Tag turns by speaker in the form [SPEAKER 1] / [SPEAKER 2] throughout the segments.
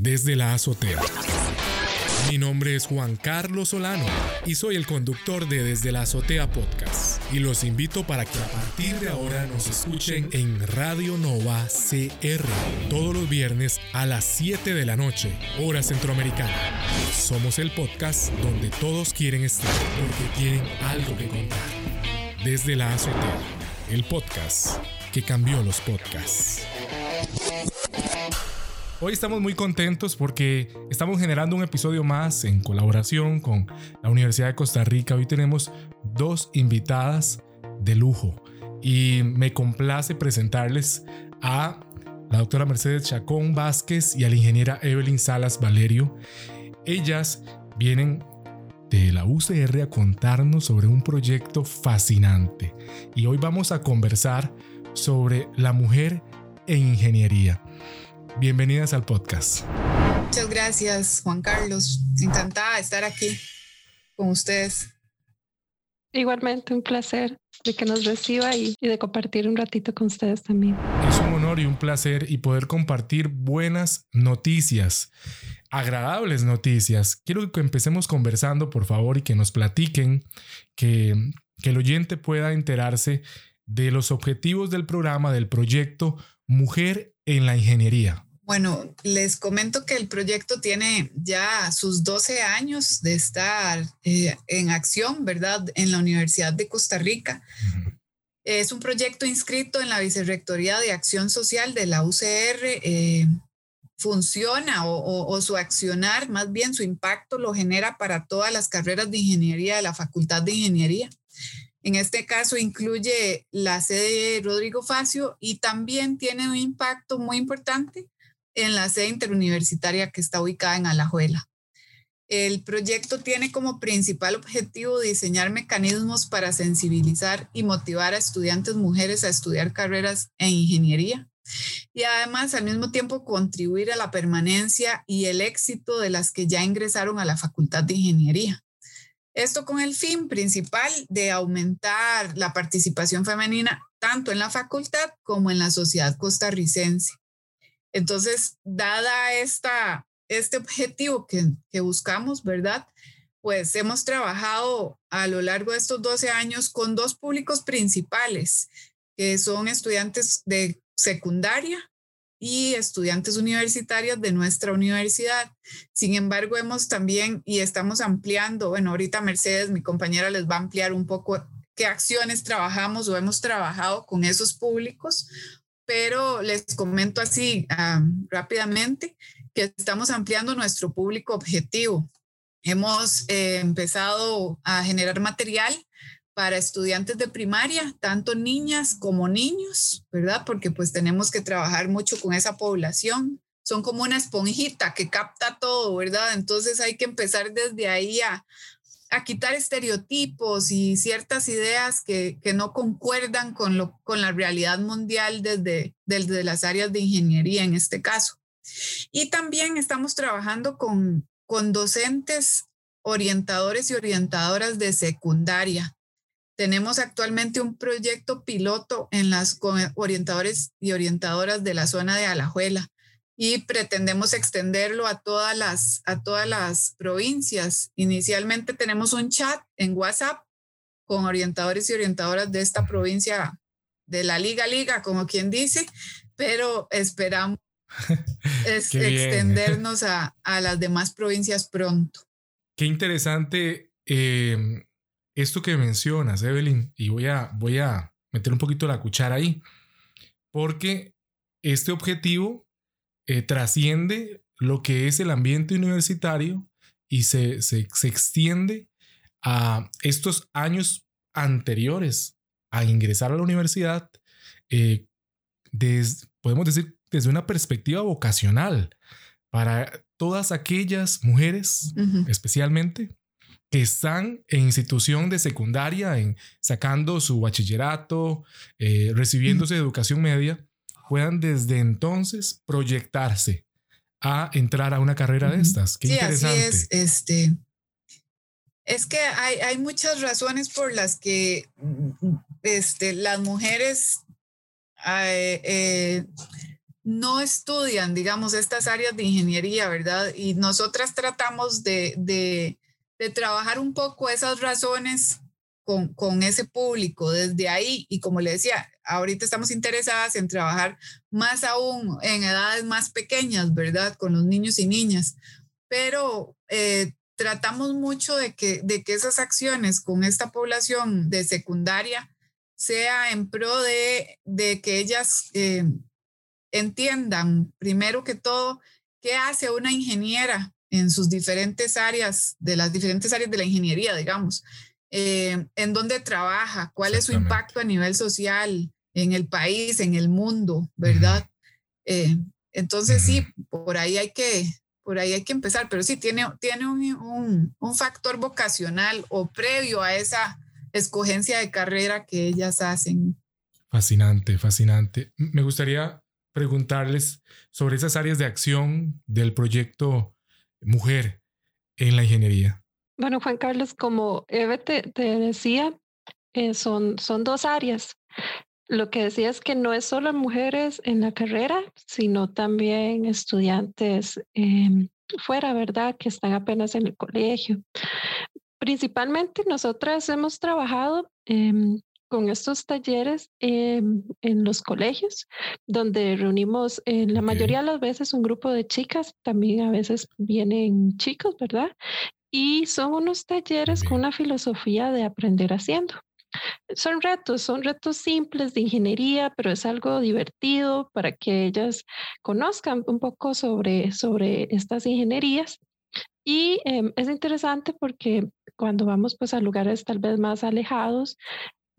[SPEAKER 1] desde la azotea. Mi nombre es Juan Carlos Solano y soy el conductor de Desde la Azotea Podcast. Y los invito para que a partir de ahora nos escuchen en Radio Nova CR todos los viernes a las 7 de la noche, hora centroamericana. Somos el podcast donde todos quieren estar porque tienen algo que contar. Desde la Azotea, el podcast que cambió los podcasts. Hoy estamos muy contentos porque estamos generando un episodio más en colaboración con la Universidad de Costa Rica. Hoy tenemos dos invitadas de lujo y me complace presentarles a la doctora Mercedes Chacón Vázquez y a la ingeniera Evelyn Salas Valerio. Ellas vienen de la UCR a contarnos sobre un proyecto fascinante y hoy vamos a conversar sobre la mujer en ingeniería. Bienvenidas al podcast.
[SPEAKER 2] Muchas gracias, Juan Carlos. Encantada de estar aquí con ustedes.
[SPEAKER 3] Igualmente, un placer de que nos reciba y, de compartir un ratito con ustedes también.
[SPEAKER 1] Es un honor y un placer y poder compartir buenas noticias, agradables noticias. Quiero que empecemos conversando, por favor, y que nos platiquen, que, que el oyente pueda enterarse de los objetivos del programa, del proyecto Mujer en la Ingeniería.
[SPEAKER 2] Bueno, les comento que el proyecto tiene ya sus 12 años de estar eh, en acción, ¿verdad? En la Universidad de Costa Rica. Es un proyecto inscrito en la Vicerrectoría de Acción Social de la UCR. Eh, funciona o, su accionar, más bien su impacto lo genera para todas las carreras de ingeniería de la Facultad de Ingeniería. En este caso incluye la sede Rodrigo Facio y también tiene un impacto muy importante en la sede interuniversitaria que está ubicada en Alajuela. El proyecto tiene como principal objetivo diseñar mecanismos para sensibilizar y motivar a estudiantes mujeres a estudiar carreras en ingeniería y además al mismo tiempo contribuir a la permanencia y el éxito de las que ya ingresaron a la Facultad de Ingeniería. Esto con el fin principal de aumentar la participación femenina tanto en la facultad como en la sociedad costarricense. Entonces, dada esta, este objetivo que, que buscamos, ¿verdad? Pues hemos trabajado a lo largo de estos 12 años con dos públicos principales, que son estudiantes de secundaria y estudiantes universitarios de nuestra universidad. Sin embargo, hemos también y estamos ampliando, bueno, ahorita Mercedes, mi compañera, les va a ampliar un poco qué acciones trabajamos o hemos trabajado con esos públicos pero les comento así rápidamente que estamos ampliando nuestro público objetivo. Hemos eh, empezado a generar material para estudiantes de primaria, tanto niñas como niños, ¿verdad? Porque pues tenemos que trabajar mucho con esa población. Son como una esponjita que capta todo, ¿verdad? Entonces hay que empezar desde ahí a, a quitar estereotipos y ciertas ideas que, que no concuerdan con, lo, con la realidad mundial desde, desde las áreas de ingeniería en este caso. Y también estamos trabajando con, con docentes, orientadores y orientadoras de secundaria. Tenemos actualmente un proyecto piloto en las orientadores y orientadoras de la zona de Alajuela y pretendemos extenderlo a todas las, a todas las provincias. Inicialmente tenemos un chat en WhatsApp con orientadores y orientadoras de esta provincia, de la Liga Liga, como quien dice, pero esperamos extendernos a, a, las demás provincias pronto.
[SPEAKER 1] Qué interesante em, esto que mencionas, Evelyn, y voy a, voy a meter un poquito la cuchara ahí, porque este objetivo eh, trasciende lo que es el ambiente universitario y se, se, extiende a estos años anteriores a ingresar a la universidad, eh, podemos decir desde una perspectiva vocacional para todas aquellas mujeres, especialmente, que están en institución de secundaria, en, sacando su bachillerato, eh, recibiéndose de educación media, puedan desde entonces proyectarse a entrar a una carrera de estas. Qué
[SPEAKER 2] sí,
[SPEAKER 1] interesante.
[SPEAKER 2] Así es, este, es que hay, hay, muchas razones por las que este, las mujeres eh, no estudian, digamos, estas áreas de ingeniería, ¿verdad? Y nosotras tratamos de, de, de trabajar un poco esas razones con, con, ese público desde ahí. Y como le decía, ahorita estamos interesadas en trabajar más aún en edades más pequeñas, ¿verdad? Con los niños y niñas. Pero eh, tratamos mucho de que, de que esas acciones con esta población de secundaria sea en pro de, de que ellas eh, entiendan, primero que todo, qué hace una ingeniera en sus diferentes áreas, de las diferentes áreas de la ingeniería, digamos, eh, en dónde trabaja, cuál es su impacto a nivel social en el país, en el mundo, ¿verdad? Eh, entonces sí, por ahí hay que, por ahí hay que empezar, pero sí tiene, tiene un, un factor vocacional o previo a esa escogencia de carrera que ellas hacen.
[SPEAKER 1] Fascinante, fascinante. Me gustaría preguntarles sobre esas áreas de acción del proyecto Mujer en la Ingeniería.
[SPEAKER 3] Bueno, Juan Carlos, como Eve te, decía, eh, son, son dos áreas. Lo que decía es que no es solo mujeres en la carrera, sino también estudiantes em, fuera, ¿verdad? Que están apenas en el colegio. Principalmente nosotras hemos trabajado em, con estos talleres en los colegios, donde reunimos eh, la mayoría de las veces un grupo de chicas, también a veces vienen chicos, ¿verdad? Y son unos talleres con una filosofía de aprender haciendo. Son retos, son retos simples de ingeniería, pero es algo divertido para que ellas conozcan un poco sobre, sobre estas ingenierías. Y em, es interesante porque cuando vamos pues a lugares tal vez más alejados,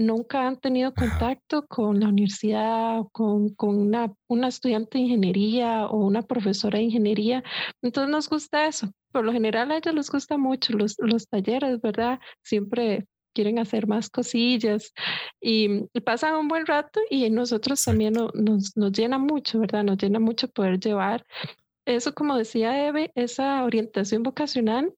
[SPEAKER 3] nunca han tenido contacto con la universidad, con, con una, una, estudiante de ingeniería o una profesora de ingeniería. Entonces nos gusta eso. Por lo general a ellos les gusta mucho los, los talleres, ¿verdad? Siempre quieren hacer más cosillas y, pasan un buen rato y nosotros también nos, nos llena mucho, ¿verdad? Nos llena mucho poder llevar eso, como decía Eve, esa orientación vocacional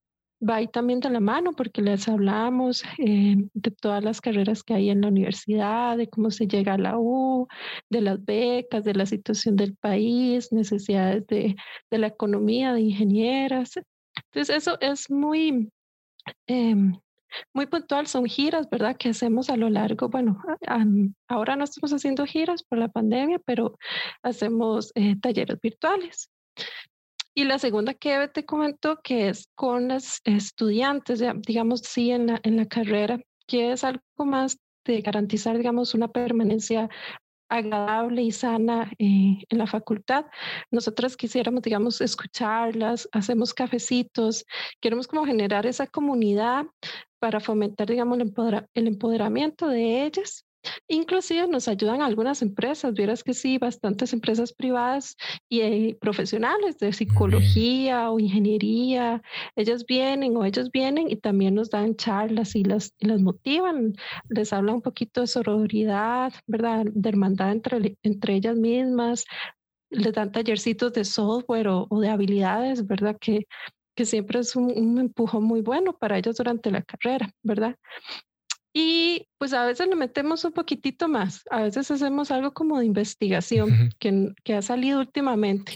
[SPEAKER 3] va ahí también de la mano porque les hablamos eh, de todas las carreras que hay en la universidad, de cómo se llega a la U, de las becas, de la situación del país, necesidades de, de la economía, de ingenieras. Entonces eso es muy, em, muy puntual, son giras, ¿verdad? Que hacemos a lo largo, bueno, ahora no estamos haciendo giras por la pandemia, pero hacemos eh, talleres virtuales. Y la segunda que te comentó que es con las estudiantes, digamos, sí, en la, en la carrera, que es algo más de garantizar, digamos, una permanencia agradable y sana eh, en la facultad. Nosotras quisiéramos, digamos, escucharlas, hacemos cafecitos, queremos como generar esa comunidad para fomentar, digamos, el empoderamiento de ellas Inclusive nos ayudan algunas empresas, vieras que sí, bastantes empresas privadas y eh, profesionales de psicología o ingeniería, ellas vienen o ellos vienen y también nos dan charlas y las, las motivan, les hablan un poquito de sororidad, ¿verdad? De hermandad entre, entre ellas mismas, les dan tallercitos de software o, de habilidades, ¿verdad? Que, que siempre es un, un empujón muy bueno para ellos durante la carrera, ¿verdad? Y pues a veces le metemos un poquitito más, a veces hacemos algo como de investigación que, que, ha salido últimamente.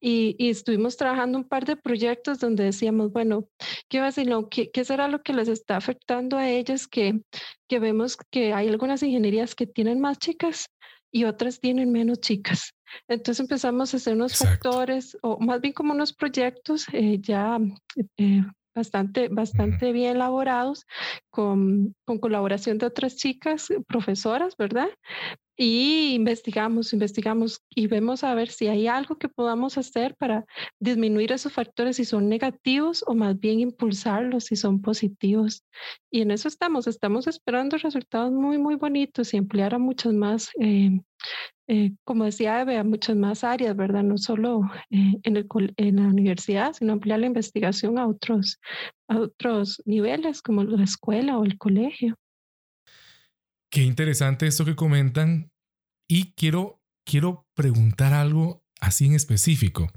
[SPEAKER 3] Y, y, estuvimos trabajando un par de proyectos donde decíamos, bueno, ¿qué va a decir? ¿Qué, ¿Qué, será lo que les está afectando a ellos? Que, que vemos que hay algunas ingenierías que tienen más chicas y otras tienen menos chicas. Entonces empezamos a hacer unos factores, o más bien como unos proyectos eh, ya eh, bastante, bastante bien elaborados, con, con, colaboración de otras chicas, profesoras, ¿verdad? Y investigamos, investigamos y vemos a ver si hay algo que podamos hacer para disminuir esos factores si son negativos o más bien impulsarlos si son positivos. Y en eso estamos, estamos esperando resultados muy, muy bonitos y ampliar a muchas más eh, eh, como decía Eve, a muchas más áreas, ¿verdad? No solo eh, en, la universidad, sino ampliar la investigación a otros, a otros niveles, como la escuela o el colegio.
[SPEAKER 1] Qué interesante esto que comentan. Y quiero, quiero preguntar algo así en específico,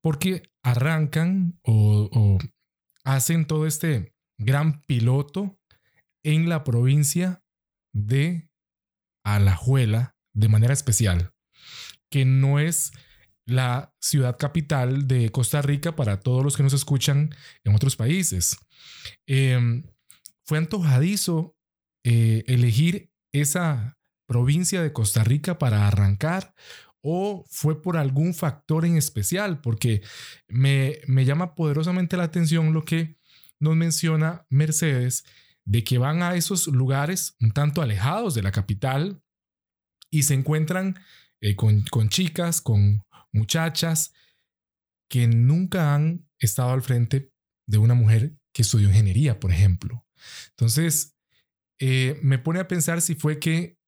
[SPEAKER 1] porque arrancan o hacen todo este gran piloto en la provincia de Alajuela, de manera especial, que no es la ciudad capital de Costa Rica para todos los que nos escuchan en otros países. Em, fue antojadizo eh, elegir esa provincia de Costa Rica para arrancar o fue por algún factor en especial, porque me, me llama poderosamente la atención lo que nos menciona Mercedes de que van a esos lugares un tanto alejados de la capital y se encuentran eh, con, con chicas, con muchachas que nunca han estado al frente de una mujer que estudió ingeniería, por ejemplo. Entonces, eh, me pone a pensar si fue que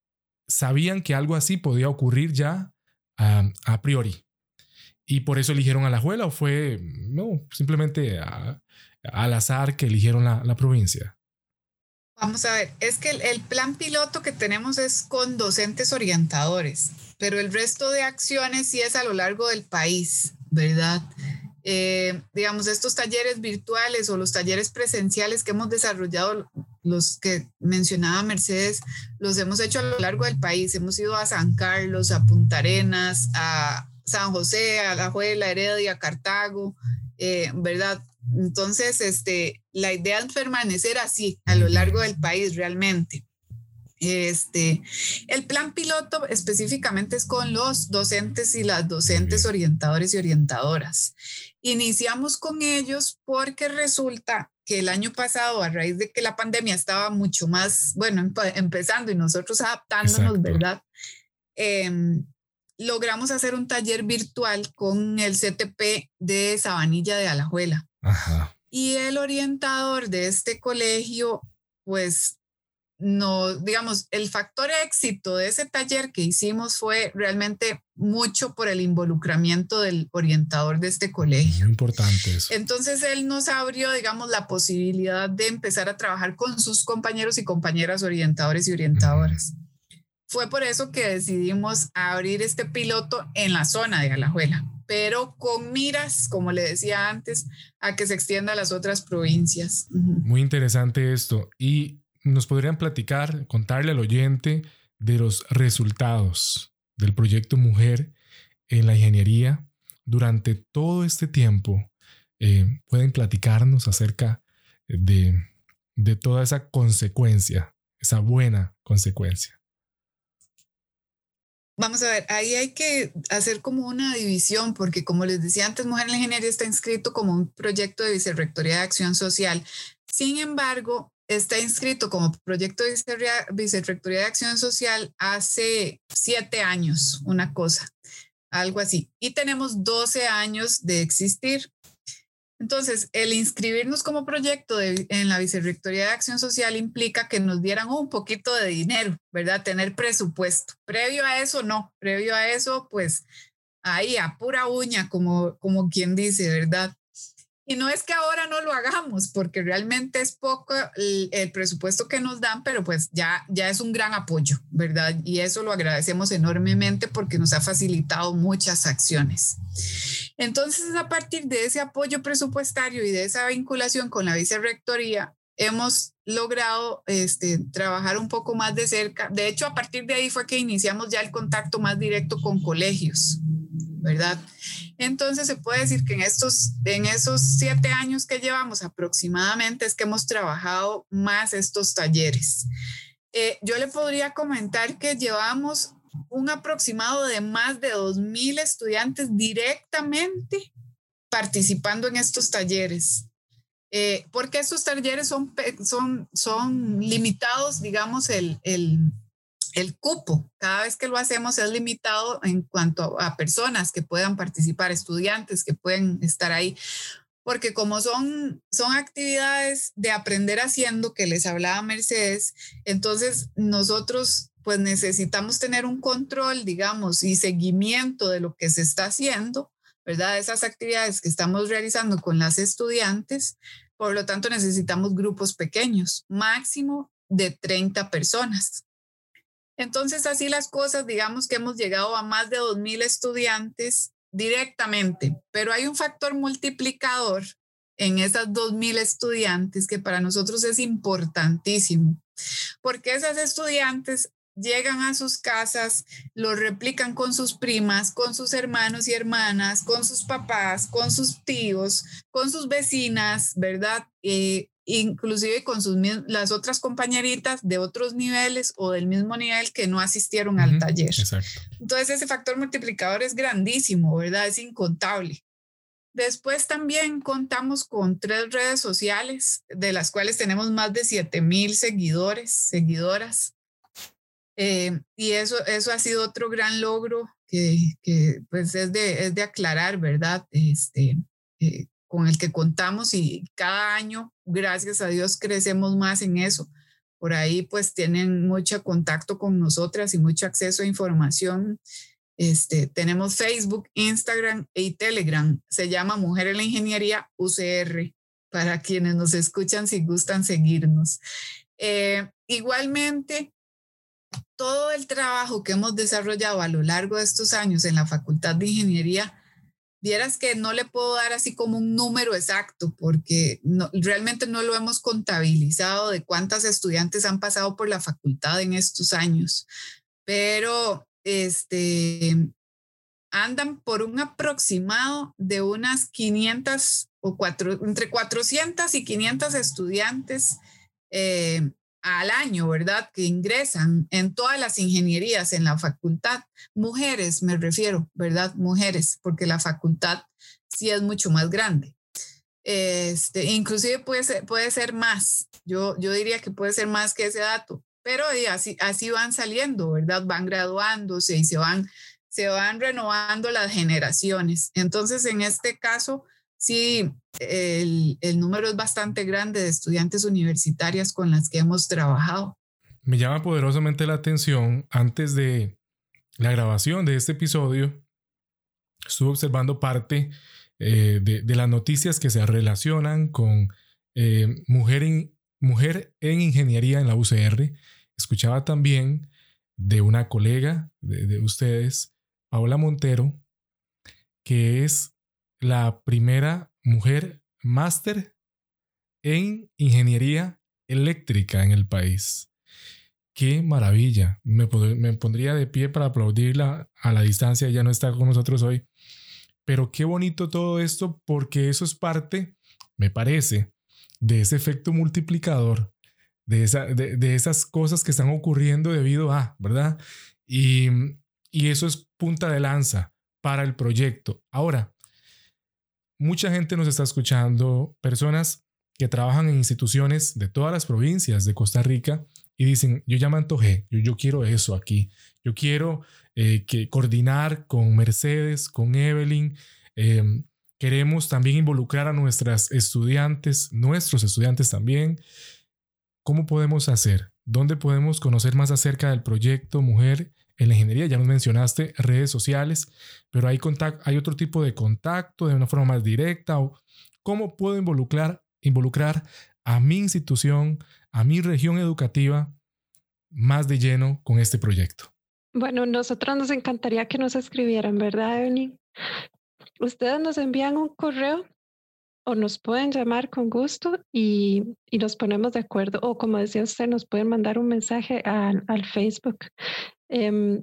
[SPEAKER 1] sabían que algo así podía ocurrir ya a priori. Y por eso eligieron a la Juela o fue, no, simplemente al azar que eligieron la, la, provincia.
[SPEAKER 2] Vamos a ver, es que el, plan piloto que tenemos es con docentes orientadores, pero el resto de acciones sí es a lo largo del país, ¿verdad? Eh, digamos, estos talleres virtuales o los talleres presenciales que hemos desarrollado, los que mencionaba Mercedes, los hemos hecho a lo largo del país. Hemos ido a San Carlos, a Punta Arenas, a San José, a La Juela, Heredia, Cartago, eh, ¿verdad? Entonces, este, la idea es permanecer así a lo largo del país realmente. Este, el plan piloto específicamente es con los docentes y las docentes orientadores y orientadoras. Iniciamos con ellos porque resulta que el año pasado, a raíz de que la pandemia estaba mucho más, bueno, empezando y nosotros adaptándonos, ¿verdad? Em, logramos hacer un taller virtual con el CTP de Sabanilla de Alajuela. Y el orientador de este colegio, pues no, digamos, el factor éxito de ese taller que hicimos fue realmente mucho por el involucramiento del orientador de este colegio.
[SPEAKER 1] Muy importante eso.
[SPEAKER 2] Entonces él nos abrió, digamos, la posibilidad de empezar a trabajar con sus compañeros y compañeras orientadores y orientadoras. Fue por eso que decidimos abrir este piloto en la zona de Alajuela, pero con miras, como le decía antes, a que se extienda a las otras provincias.
[SPEAKER 1] Muy interesante esto. Y nos podrían platicar, contarle al oyente de los resultados del proyecto Mujer en la Ingeniería durante todo este tiempo. Eh, pueden platicarnos acerca de, de toda esa consecuencia, esa buena consecuencia.
[SPEAKER 2] Vamos a ver, ahí hay que hacer como una división, porque como les decía antes, Mujer en la Ingeniería está inscrito como un proyecto de Vicerrectoría de Acción Social. Sin embargo, está inscrito como proyecto de Vicerrectoría de Acción Social hace siete años, una cosa, algo así. Y tenemos 12 años de existir. Entonces, el inscribirnos como proyecto en la Vicerrectoría de Acción Social implica que nos dieran un poquito de dinero, ¿verdad? Tener presupuesto. Previo a eso, no. Previo a eso, pues ahí a pura uña, como, como quien dice, ¿verdad? Y no es que ahora no lo hagamos, porque realmente es poco el, presupuesto que nos dan, pero pues ya, ya es un gran apoyo, ¿verdad? Y eso lo agradecemos enormemente porque nos ha facilitado muchas acciones. Entonces, a partir de ese apoyo presupuestario y de esa vinculación con la vicerrectoría, hemos logrado este, trabajar un poco más de cerca. De hecho, a partir de ahí fue que iniciamos ya el contacto más directo con colegios, ¿verdad? Entonces se puede decir que en estos, en esos siete años que llevamos aproximadamente es que hemos trabajado más estos talleres. Eh, yo le podría comentar que llevamos un aproximado de más de 2.000 estudiantes directamente participando en estos talleres. Eh, porque estos talleres son, son, son limitados, digamos, el, el, el cupo, cada vez que lo hacemos es limitado en cuanto a personas que puedan participar, estudiantes que pueden estar ahí, porque como son, son actividades de aprender haciendo que les hablaba Mercedes, entonces nosotros pues necesitamos tener un control, digamos, y seguimiento de lo que se está haciendo, ¿verdad? Esas actividades que estamos realizando con las estudiantes, por lo tanto necesitamos grupos pequeños, máximo de 30 personas. Entonces, así las cosas, digamos que hemos llegado a más de 2.000 estudiantes directamente, pero hay un factor multiplicador en esas 2.000 estudiantes que para nosotros es importantísimo, porque esas estudiantes llegan a sus casas, lo replican con sus primas, con sus hermanos y hermanas, con sus papás, con sus tíos, con sus vecinas, ¿verdad? Eh, inclusive con sus, las otras compañeritas de otros niveles o del mismo nivel que no asistieron al taller. Entonces ese factor multiplicador es grandísimo, ¿verdad? Es incontable. Después también contamos con tres redes sociales, de las cuales tenemos más de 7 mil seguidores, seguidoras. Eh, y eso, eso ha sido otro gran logro que, que pues es de, es de aclarar, ¿verdad? Este, eh, con el que contamos y cada año, gracias a Dios, crecemos más en eso. Por ahí pues tienen mucho contacto con nosotras y mucho acceso a información este, tenemos Facebook, Instagram y Telegram. Se llama Mujer en la Ingeniería UCR para quienes nos escuchan si gustan seguirnos. Eh, igualmente, todo el trabajo que hemos desarrollado a lo largo de estos años en la Facultad de Ingeniería, vieras que no le puedo dar así como un número exacto, porque realmente no lo hemos contabilizado de cuántas estudiantes han pasado por la facultad en estos años, pero este, andan por un aproximado de unas 500 o entre 400 y 500 estudiantes eh, al año, ¿verdad? Que ingresan en todas las ingenierías en la facultad. Mujeres, me refiero, ¿verdad? Mujeres, porque la facultad sí es mucho más grande. Este, inclusive puede ser, puede ser más. Yo, yo diría que puede ser más que ese dato, pero así, así van saliendo, ¿verdad? Van graduándose y se van, se van renovando las generaciones. Entonces, en este caso, sí, el, el número es bastante grande de estudiantes universitarias con las que hemos trabajado.
[SPEAKER 1] Me llama poderosamente la atención, antes de la grabación de este episodio, estuve observando parte eh, de, de, las noticias que se relacionan con eh, mujer, en, ingeniería en la UCR escuchaba también de una colega de, ustedes, Paula Montero, que es la primera mujer máster en ingeniería eléctrica en el país. Qué maravilla. Me, me, pondría de pie para aplaudirla a la distancia. Ya no está con nosotros hoy. Pero qué bonito todo esto porque eso es parte, me parece, de ese efecto multiplicador de, esa, de, esas cosas que están ocurriendo debido a, ¿verdad? Y, y eso es punta de lanza para el proyecto. Ahora, mucha gente nos está escuchando, personas que trabajan en instituciones de todas las provincias de Costa Rica y dicen, yo ya me antojé, yo, quiero eso aquí, yo quiero eh, que coordinar con Mercedes, con Evelyn, em, queremos también involucrar a nuestras estudiantes, nuestros estudiantes también, ¿Cómo podemos hacer? ¿Dónde podemos conocer más acerca del proyecto Mujer en la Ingeniería? Ya nos mencionaste redes sociales, pero hay, otro tipo de contacto de una forma más directa. O ¿Cómo puedo involucrar, involucrar a mi institución, a mi región educativa más de lleno con este proyecto?
[SPEAKER 3] Bueno, nosotros nos encantaría que nos escribieran, ¿verdad, Evelyn? Ustedes nos envían un correo o nos pueden llamar con gusto y, y, nos ponemos de acuerdo. O como decía usted, nos pueden mandar un mensaje al, al Facebook. Eh,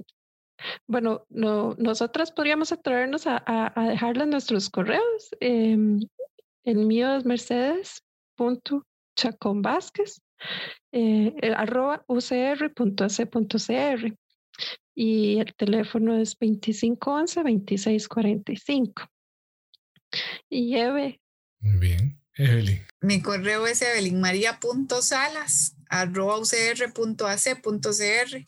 [SPEAKER 3] bueno, no, nosotras podríamos atrevernos a, a, dejarles nuestros correos. Eh, el mío es mercedes.chaconvázquez, eh, arroba ucr.ac.cr y el teléfono es 2511-2645. Y Eve,
[SPEAKER 1] muy bien. Evelyn.
[SPEAKER 2] Mi correo es evelynmaria.salas.ucr.ac.cr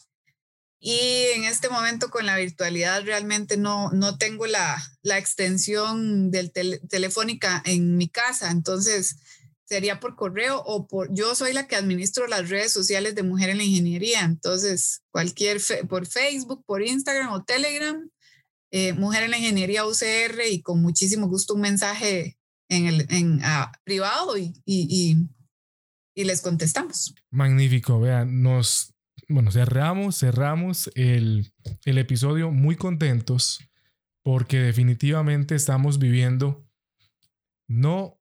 [SPEAKER 2] y en este momento con la virtualidad realmente no, no tengo la, la extensión del telefónica en mi casa, entonces sería por correo o por, yo soy la que administro las redes sociales de Mujer en la Ingeniería, entonces cualquier, por Facebook, por Instagram o Telegram, eh, Mujer en la Ingeniería UCR y con muchísimo gusto un mensaje en el en, ah, privado y, y, y, les contestamos.
[SPEAKER 1] Magnífico, vean, nos, bueno, cerramos, cerramos el, el episodio muy contentos porque definitivamente estamos viviendo no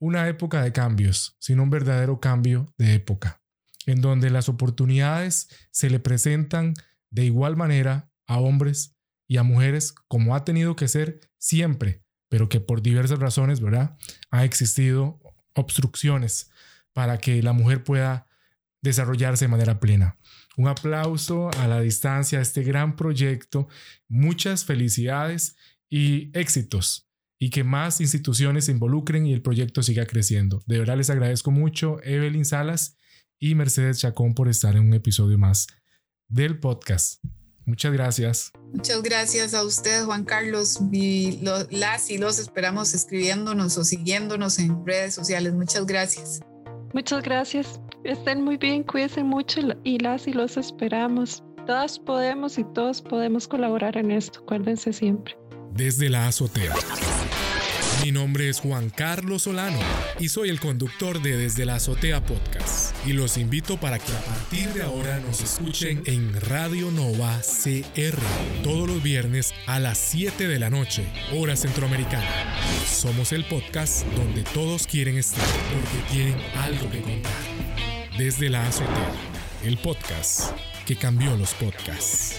[SPEAKER 1] una época de cambios, sino un verdadero cambio de época. en donde las oportunidades se le presentan de igual manera a hombres y a mujeres como ha tenido que ser siempre, pero que por diversas razones, ¿verdad? Ha existido obstrucciones para que la mujer pueda desarrollarse de manera plena. Un aplauso a la distancia a este gran proyecto, muchas felicidades y éxitos y que más instituciones se involucren y el proyecto siga creciendo. De verdad les agradezco mucho Evelyn Salas y Mercedes Chacón por estar en un episodio más del podcast. Muchas gracias.
[SPEAKER 2] Muchas gracias a usted, Juan Carlos. Y las y los esperamos escribiéndonos o siguiéndonos en redes sociales. Muchas gracias.
[SPEAKER 3] Muchas gracias. Estén muy bien, cuídense mucho y las y los esperamos. Todas podemos y todos podemos colaborar en esto. Acuérdense siempre.
[SPEAKER 1] Desde la azotea. Mi nombre es Juan Carlos Solano y soy el conductor de Desde la Azotea Podcast. Y los invito para que a partir de ahora nos escuchen en Radio Nova CR todos los viernes a las 7 de la noche, hora centroamericana. Somos el podcast donde todos quieren estar porque tienen algo que contar. Desde la Azotea, el podcast que cambió los podcasts.